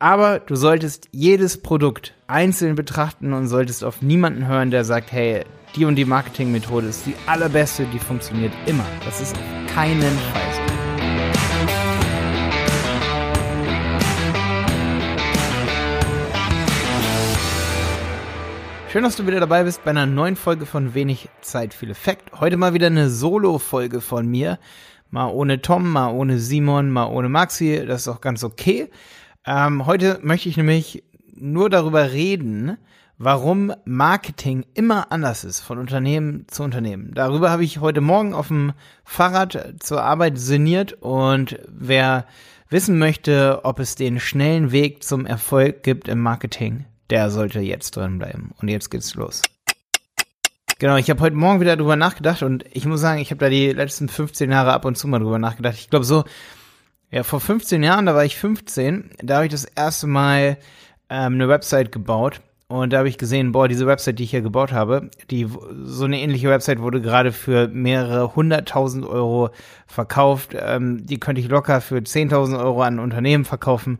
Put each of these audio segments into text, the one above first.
Aber du solltest jedes Produkt einzeln betrachten und solltest auf niemanden hören, der sagt, hey, die und die Marketingmethode ist die allerbeste, die funktioniert immer. Das ist auf keinen Fall so. Schön, dass du wieder dabei bist bei einer neuen Folge von Wenig Zeit, viel Effekt. Heute mal wieder eine Solo-Folge von mir. Mal ohne Tom, mal ohne Simon, mal ohne Maxi. Das ist auch ganz okay. Ähm, heute möchte ich nämlich nur darüber reden, warum Marketing immer anders ist von Unternehmen zu Unternehmen. Darüber habe ich heute Morgen auf dem Fahrrad zur Arbeit sinniert und wer wissen möchte, ob es den schnellen Weg zum Erfolg gibt im Marketing, der sollte jetzt drin bleiben. Und jetzt geht's los. Genau, ich habe heute Morgen wieder drüber nachgedacht und ich muss sagen, ich habe da die letzten 15 Jahre ab und zu mal drüber nachgedacht. Ich glaube so, ja, vor 15 Jahren, da war ich 15, da habe ich das erste Mal ähm, eine Website gebaut und da habe ich gesehen, boah, diese Website, die ich hier gebaut habe, die so eine ähnliche Website wurde gerade für mehrere hunderttausend Euro verkauft. Ähm, die könnte ich locker für 10.000 Euro an Unternehmen verkaufen.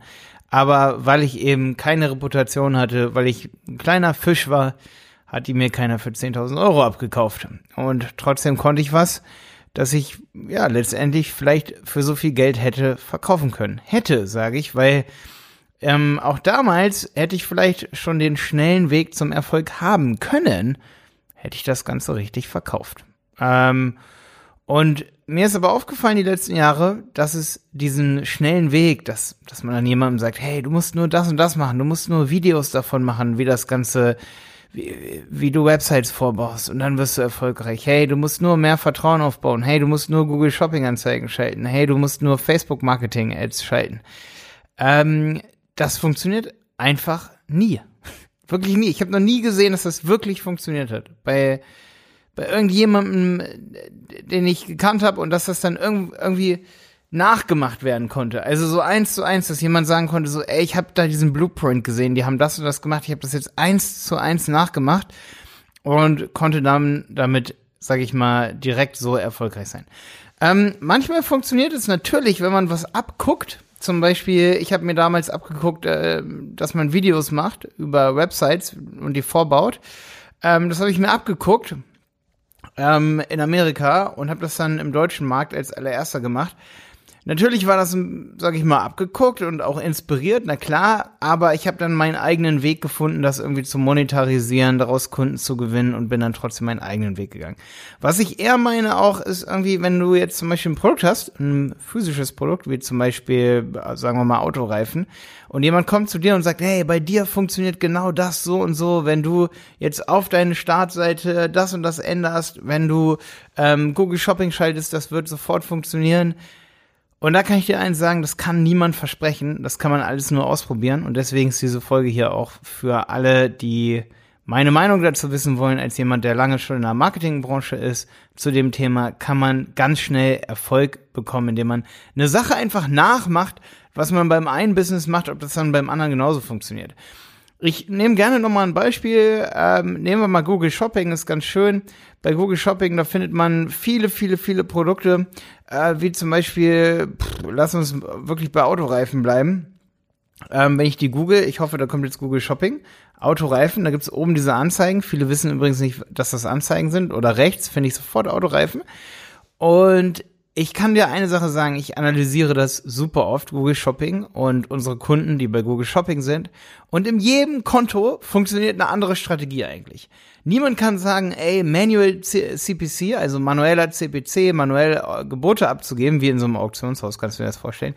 Aber weil ich eben keine Reputation hatte, weil ich ein kleiner Fisch war, hat die mir keiner für 10.000 Euro abgekauft. Und trotzdem konnte ich was, dass ich ja letztendlich vielleicht für so viel Geld hätte verkaufen können. Hätte, sage ich, weil ähm, auch damals hätte ich vielleicht schon den schnellen Weg zum Erfolg haben können, hätte ich das Ganze richtig verkauft. Ähm, und mir ist aber aufgefallen die letzten Jahre, dass es diesen schnellen Weg, dass, dass man dann jemandem sagt, hey, du musst nur das und das machen, du musst nur Videos davon machen, wie das Ganze, wie, wie du Websites vorbaust und dann wirst du erfolgreich. Hey, du musst nur mehr Vertrauen aufbauen. Hey, du musst nur Google Shopping Anzeigen schalten. Hey, du musst nur Facebook Marketing Ads schalten. Ähm, das funktioniert einfach nie. Wirklich nie. Ich habe noch nie gesehen, dass das wirklich funktioniert hat. Bei bei irgendjemandem, den ich gekannt habe und dass das dann irgendwie nachgemacht werden konnte. Also so eins zu eins, dass jemand sagen konnte, so, ey, ich habe da diesen Blueprint gesehen, die haben das und das gemacht, ich habe das jetzt eins zu eins nachgemacht und konnte dann damit, sag ich mal, direkt so erfolgreich sein. Ähm, manchmal funktioniert es natürlich, wenn man was abguckt. Zum Beispiel, ich habe mir damals abgeguckt, äh, dass man Videos macht über Websites und die vorbaut. Ähm, das habe ich mir abgeguckt ähm, in Amerika und habe das dann im deutschen Markt als allererster gemacht. Natürlich war das, sag ich mal, abgeguckt und auch inspiriert, na klar, aber ich habe dann meinen eigenen Weg gefunden, das irgendwie zu monetarisieren, daraus Kunden zu gewinnen und bin dann trotzdem meinen eigenen Weg gegangen. Was ich eher meine auch, ist irgendwie, wenn du jetzt zum Beispiel ein Produkt hast, ein physisches Produkt, wie zum Beispiel, sagen wir mal, Autoreifen, und jemand kommt zu dir und sagt, hey, bei dir funktioniert genau das so und so, wenn du jetzt auf deine Startseite das und das änderst, wenn du ähm, Google Shopping schaltest, das wird sofort funktionieren und da kann ich dir eins sagen, das kann niemand versprechen. Das kann man alles nur ausprobieren. Und deswegen ist diese Folge hier auch für alle, die meine Meinung dazu wissen wollen, als jemand, der lange schon in der Marketingbranche ist, zu dem Thema kann man ganz schnell Erfolg bekommen, indem man eine Sache einfach nachmacht, was man beim einen Business macht, ob das dann beim anderen genauso funktioniert. Ich nehme gerne nochmal ein Beispiel. Ähm, nehmen wir mal Google Shopping, ist ganz schön. Bei Google Shopping, da findet man viele, viele, viele Produkte, äh, wie zum Beispiel, pff, lass uns wirklich bei Autoreifen bleiben. Ähm, wenn ich die google, ich hoffe, da kommt jetzt Google Shopping, Autoreifen, da gibt's oben diese Anzeigen. Viele wissen übrigens nicht, dass das Anzeigen sind. Oder rechts finde ich sofort Autoreifen. Und ich kann dir eine Sache sagen, ich analysiere das super oft, Google Shopping und unsere Kunden, die bei Google Shopping sind. Und in jedem Konto funktioniert eine andere Strategie eigentlich. Niemand kann sagen, ey, Manual CPC, also manueller CPC, manuell äh, Gebote abzugeben, wie in so einem Auktionshaus, kannst du dir das vorstellen.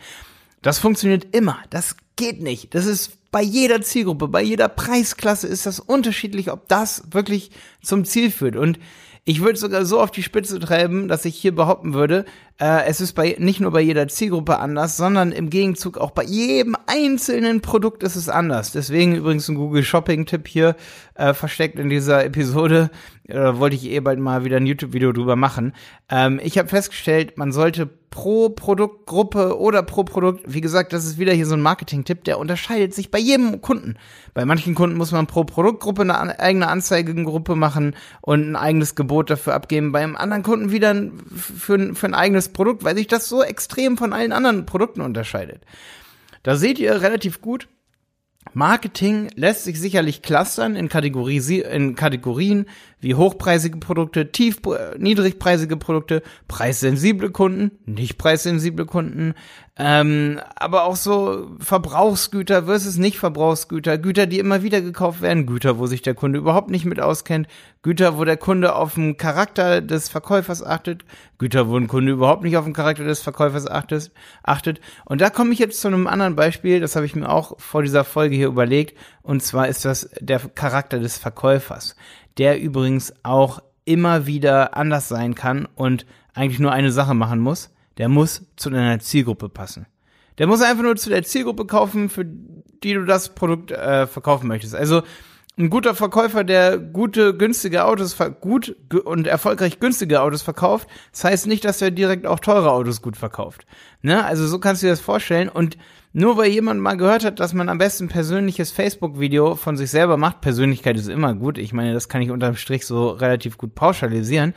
Das funktioniert immer. Das geht nicht. Das ist bei jeder Zielgruppe, bei jeder Preisklasse ist das unterschiedlich, ob das wirklich zum Ziel führt. Und ich würde sogar so auf die Spitze treiben, dass ich hier behaupten würde, äh, es ist bei nicht nur bei jeder Zielgruppe anders, sondern im Gegenzug auch bei jedem einzelnen Produkt ist es anders. Deswegen übrigens ein Google Shopping Tipp hier äh, versteckt in dieser Episode. Äh, wollte ich eh bald mal wieder ein YouTube-Video drüber machen. Ähm, ich habe festgestellt, man sollte pro Produktgruppe oder pro Produkt, wie gesagt, das ist wieder hier so ein Marketing-Tipp, der unterscheidet sich bei jedem Kunden. Bei manchen Kunden muss man pro Produktgruppe eine eigene Anzeigengruppe machen und ein eigenes Gebot dafür abgeben. Beim anderen Kunden wieder für, für ein eigenes Produkt, weil sich das so extrem von allen anderen Produkten unterscheidet. Da seht ihr relativ gut, Marketing lässt sich sicherlich clustern in, in Kategorien wie hochpreisige Produkte, tief, niedrigpreisige Produkte, preissensible Kunden, nicht preissensible Kunden, ähm, aber auch so Verbrauchsgüter versus nicht Verbrauchsgüter, Güter, die immer wieder gekauft werden, Güter, wo sich der Kunde überhaupt nicht mit auskennt, Güter, wo der Kunde auf den Charakter des Verkäufers achtet, Güter, wo ein Kunde überhaupt nicht auf den Charakter des Verkäufers achtet. achtet. Und da komme ich jetzt zu einem anderen Beispiel, das habe ich mir auch vor dieser Folge hier überlegt, und zwar ist das der Charakter des Verkäufers, der übrigens auch immer wieder anders sein kann und eigentlich nur eine Sache machen muss der muss zu deiner Zielgruppe passen. Der muss einfach nur zu der Zielgruppe kaufen, für die du das Produkt äh, verkaufen möchtest. Also ein guter Verkäufer, der gute, günstige Autos, gut und erfolgreich günstige Autos verkauft, das heißt nicht, dass er direkt auch teure Autos gut verkauft. Ne? Also so kannst du dir das vorstellen. Und nur weil jemand mal gehört hat, dass man am besten persönliches Facebook-Video von sich selber macht, Persönlichkeit ist immer gut. Ich meine, das kann ich unterm Strich so relativ gut pauschalisieren.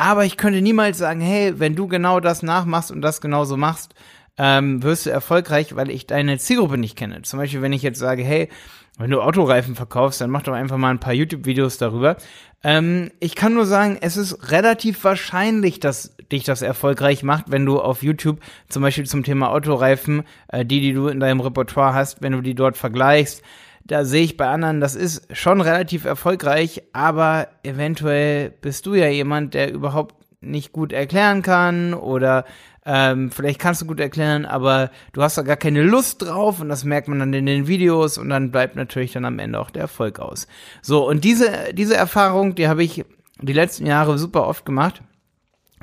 Aber ich könnte niemals sagen, hey, wenn du genau das nachmachst und das genauso machst, ähm, wirst du erfolgreich, weil ich deine Zielgruppe nicht kenne. Zum Beispiel, wenn ich jetzt sage, hey, wenn du Autoreifen verkaufst, dann mach doch einfach mal ein paar YouTube-Videos darüber. Ähm, ich kann nur sagen, es ist relativ wahrscheinlich, dass dich das erfolgreich macht, wenn du auf YouTube zum Beispiel zum Thema Autoreifen, äh, die, die du in deinem Repertoire hast, wenn du die dort vergleichst, da sehe ich bei anderen, das ist schon relativ erfolgreich, aber eventuell bist du ja jemand, der überhaupt nicht gut erklären kann oder ähm, vielleicht kannst du gut erklären, aber du hast da gar keine Lust drauf und das merkt man dann in den Videos und dann bleibt natürlich dann am Ende auch der Erfolg aus. So, und diese, diese Erfahrung, die habe ich die letzten Jahre super oft gemacht,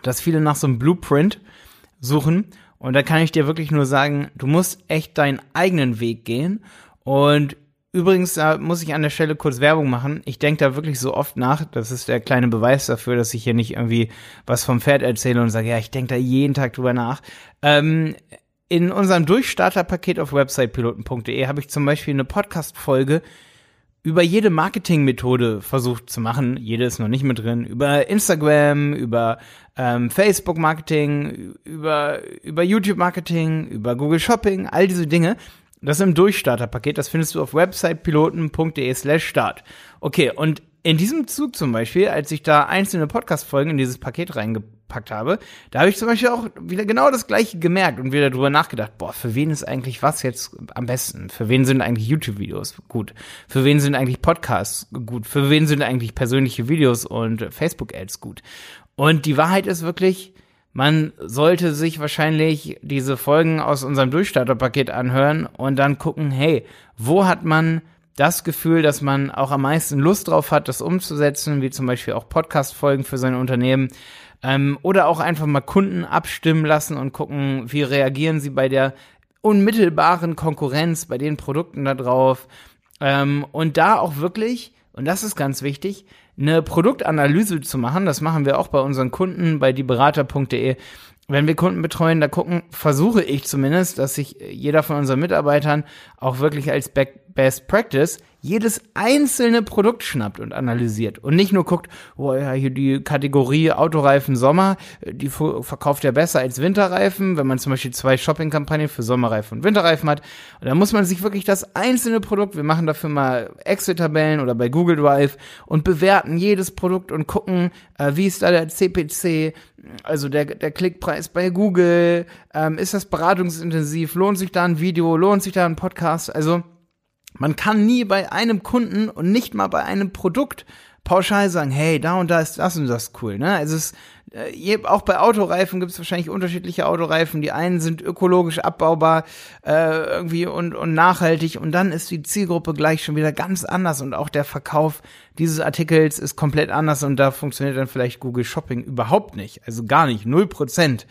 dass viele nach so einem Blueprint suchen und da kann ich dir wirklich nur sagen, du musst echt deinen eigenen Weg gehen und Übrigens, da muss ich an der Stelle kurz Werbung machen. Ich denke da wirklich so oft nach. Das ist der kleine Beweis dafür, dass ich hier nicht irgendwie was vom Pferd erzähle und sage, ja, ich denke da jeden Tag drüber nach. Ähm, in unserem Durchstarterpaket auf websitepiloten.de habe ich zum Beispiel eine Podcast-Folge über jede Marketingmethode versucht zu machen. Jede ist noch nicht mit drin. Über Instagram, über ähm, Facebook-Marketing, über, über YouTube-Marketing, über Google Shopping, all diese Dinge. Das ist im Durchstarterpaket, das findest du auf websitepiloten.de slash start. Okay, und in diesem Zug zum Beispiel, als ich da einzelne Podcast-Folgen in dieses Paket reingepackt habe, da habe ich zum Beispiel auch wieder genau das gleiche gemerkt und wieder drüber nachgedacht, boah, für wen ist eigentlich was jetzt am besten? Für wen sind eigentlich YouTube-Videos gut? Für wen sind eigentlich Podcasts gut? Für wen sind eigentlich persönliche Videos und Facebook-Ads gut? Und die Wahrheit ist wirklich, man sollte sich wahrscheinlich diese Folgen aus unserem Durchstarterpaket anhören und dann gucken, hey, wo hat man das Gefühl, dass man auch am meisten Lust drauf hat, das umzusetzen, wie zum Beispiel auch Podcast-Folgen für sein Unternehmen. Ähm, oder auch einfach mal Kunden abstimmen lassen und gucken, wie reagieren sie bei der unmittelbaren Konkurrenz, bei den Produkten da drauf. Ähm, und da auch wirklich, und das ist ganz wichtig, eine Produktanalyse zu machen. Das machen wir auch bei unseren Kunden bei dieberater.de. Wenn wir Kunden betreuen, da gucken, versuche ich zumindest, dass sich jeder von unseren Mitarbeitern auch wirklich als Best Practice jedes einzelne Produkt schnappt und analysiert und nicht nur guckt, oh ja, hier die Kategorie Autoreifen Sommer, die verkauft ja besser als Winterreifen, wenn man zum Beispiel zwei Shopping-Kampagnen für Sommerreifen und Winterreifen hat. Und da muss man sich wirklich das einzelne Produkt, wir machen dafür mal Excel-Tabellen oder bei Google Drive und bewerten jedes Produkt und gucken, äh, wie ist da der CPC, also der, der Klickpreis bei Google, ähm, ist das beratungsintensiv, lohnt sich da ein Video, lohnt sich da ein Podcast, also man kann nie bei einem Kunden und nicht mal bei einem Produkt pauschal sagen, hey, da und da ist das und das cool. Ne? Also es äh, auch bei Autoreifen gibt es wahrscheinlich unterschiedliche Autoreifen. Die einen sind ökologisch abbaubar äh, irgendwie und, und nachhaltig und dann ist die Zielgruppe gleich schon wieder ganz anders und auch der Verkauf dieses Artikels ist komplett anders und da funktioniert dann vielleicht Google Shopping überhaupt nicht. Also gar nicht, null Prozent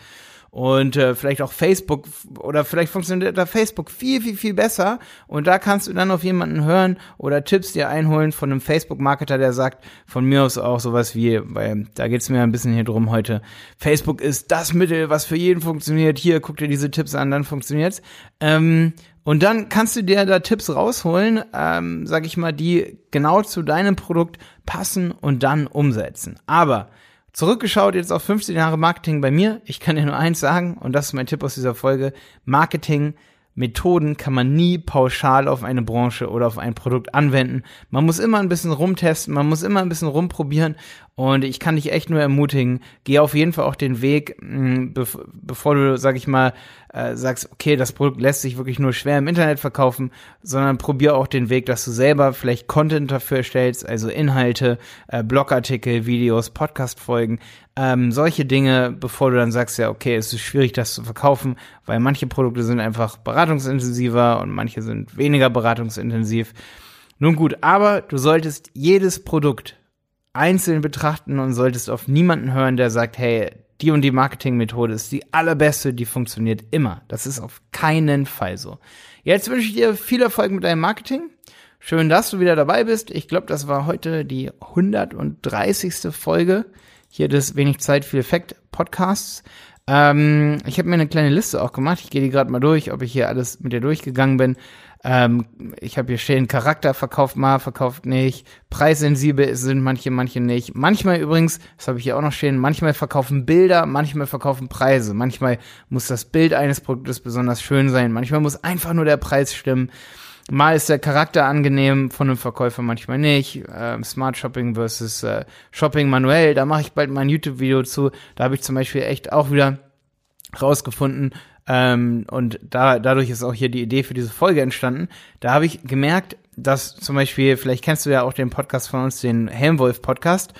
und äh, vielleicht auch Facebook oder vielleicht funktioniert da Facebook viel, viel, viel besser und da kannst du dann auf jemanden hören oder Tipps dir einholen von einem Facebook-Marketer, der sagt, von mir aus auch sowas wie, weil da geht's mir ein bisschen hier drum heute, Facebook ist das Mittel, was für jeden funktioniert, hier, guck dir diese Tipps an, dann funktioniert's. Ähm, und dann kannst du dir da Tipps rausholen, ähm, sag ich mal, die genau zu deinem Produkt passen und dann umsetzen. Aber Zurückgeschaut jetzt auf 15 Jahre Marketing bei mir. Ich kann dir nur eins sagen, und das ist mein Tipp aus dieser Folge. Marketing Methoden kann man nie pauschal auf eine Branche oder auf ein Produkt anwenden. Man muss immer ein bisschen rumtesten, man muss immer ein bisschen rumprobieren und ich kann dich echt nur ermutigen, geh auf jeden Fall auch den Weg, mm, bevor du, sag ich mal, äh, sagst, okay, das Produkt lässt sich wirklich nur schwer im Internet verkaufen, sondern probier auch den Weg, dass du selber vielleicht Content dafür erstellst, also Inhalte, äh, Blogartikel, Videos, Podcast-Folgen, ähm, solche Dinge, bevor du dann sagst, ja, okay, es ist schwierig, das zu verkaufen, weil manche Produkte sind einfach beratungsintensiver und manche sind weniger beratungsintensiv. Nun gut, aber du solltest jedes Produkt einzeln betrachten und solltest auf niemanden hören, der sagt, hey, die und die Marketingmethode ist die allerbeste, die funktioniert immer. Das ist auf keinen Fall so. Jetzt wünsche ich dir viel Erfolg mit deinem Marketing. Schön, dass du wieder dabei bist. Ich glaube, das war heute die 130. Folge hier des Wenig Zeit, viel Effekt Podcasts. Ähm, ich habe mir eine kleine Liste auch gemacht. Ich gehe die gerade mal durch, ob ich hier alles mit dir durchgegangen bin. Ähm, ich habe hier stehen, Charakter verkauft mal, verkauft nicht. Preissensibel sind manche, manche nicht. Manchmal übrigens, das habe ich hier auch noch stehen, manchmal verkaufen Bilder, manchmal verkaufen Preise. Manchmal muss das Bild eines Produktes besonders schön sein. Manchmal muss einfach nur der Preis stimmen. Mal ist der Charakter angenehm von einem Verkäufer, manchmal nicht. Ähm, Smart Shopping versus äh, Shopping manuell, da mache ich bald mal ein YouTube-Video zu. Da habe ich zum Beispiel echt auch wieder rausgefunden, ähm, und da, dadurch ist auch hier die Idee für diese Folge entstanden. Da habe ich gemerkt, dass zum Beispiel, vielleicht kennst du ja auch den Podcast von uns, den Helmwolf Podcast,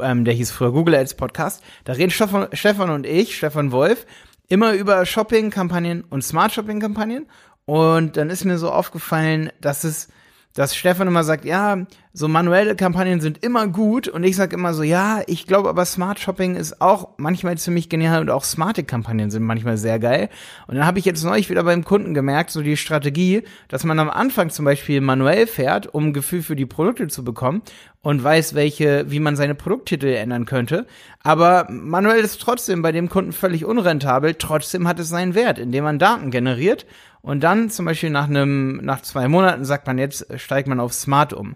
ähm, der hieß früher Google Ads Podcast. Da reden Stefan, Stefan und ich, Stefan Wolf, immer über Shopping-Kampagnen und Smart Shopping-Kampagnen. Und dann ist mir so aufgefallen, dass es dass Stefan immer sagt, ja, so manuelle Kampagnen sind immer gut und ich sage immer so, ja, ich glaube aber Smart Shopping ist auch manchmal ziemlich genial und auch smarte Kampagnen sind manchmal sehr geil. Und dann habe ich jetzt neulich wieder beim Kunden gemerkt, so die Strategie, dass man am Anfang zum Beispiel manuell fährt, um ein Gefühl für die Produkte zu bekommen und weiß, welche, wie man seine Produkttitel ändern könnte. Aber manuell ist trotzdem bei dem Kunden völlig unrentabel. Trotzdem hat es seinen Wert, indem man Daten generiert und dann zum Beispiel nach einem, nach zwei Monaten sagt man jetzt, steigt man auf Smart um.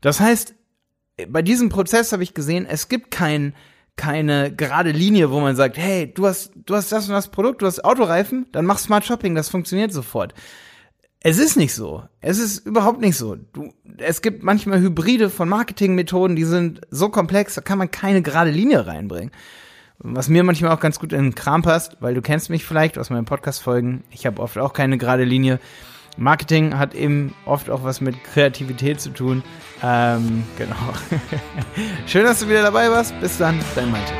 Das heißt, bei diesem Prozess habe ich gesehen, es gibt kein, keine gerade Linie, wo man sagt, hey, du hast, du hast das und das Produkt, du hast Autoreifen, dann mach Smart Shopping, das funktioniert sofort. Es ist nicht so. Es ist überhaupt nicht so. Du, es gibt manchmal Hybride von Marketingmethoden, die sind so komplex, da kann man keine gerade Linie reinbringen. Was mir manchmal auch ganz gut in den Kram passt, weil du kennst mich vielleicht aus meinen Podcast-Folgen. Ich habe oft auch keine gerade Linie. Marketing hat eben oft auch was mit Kreativität zu tun. Ähm, genau. Schön, dass du wieder dabei warst. Bis dann, dein Malte.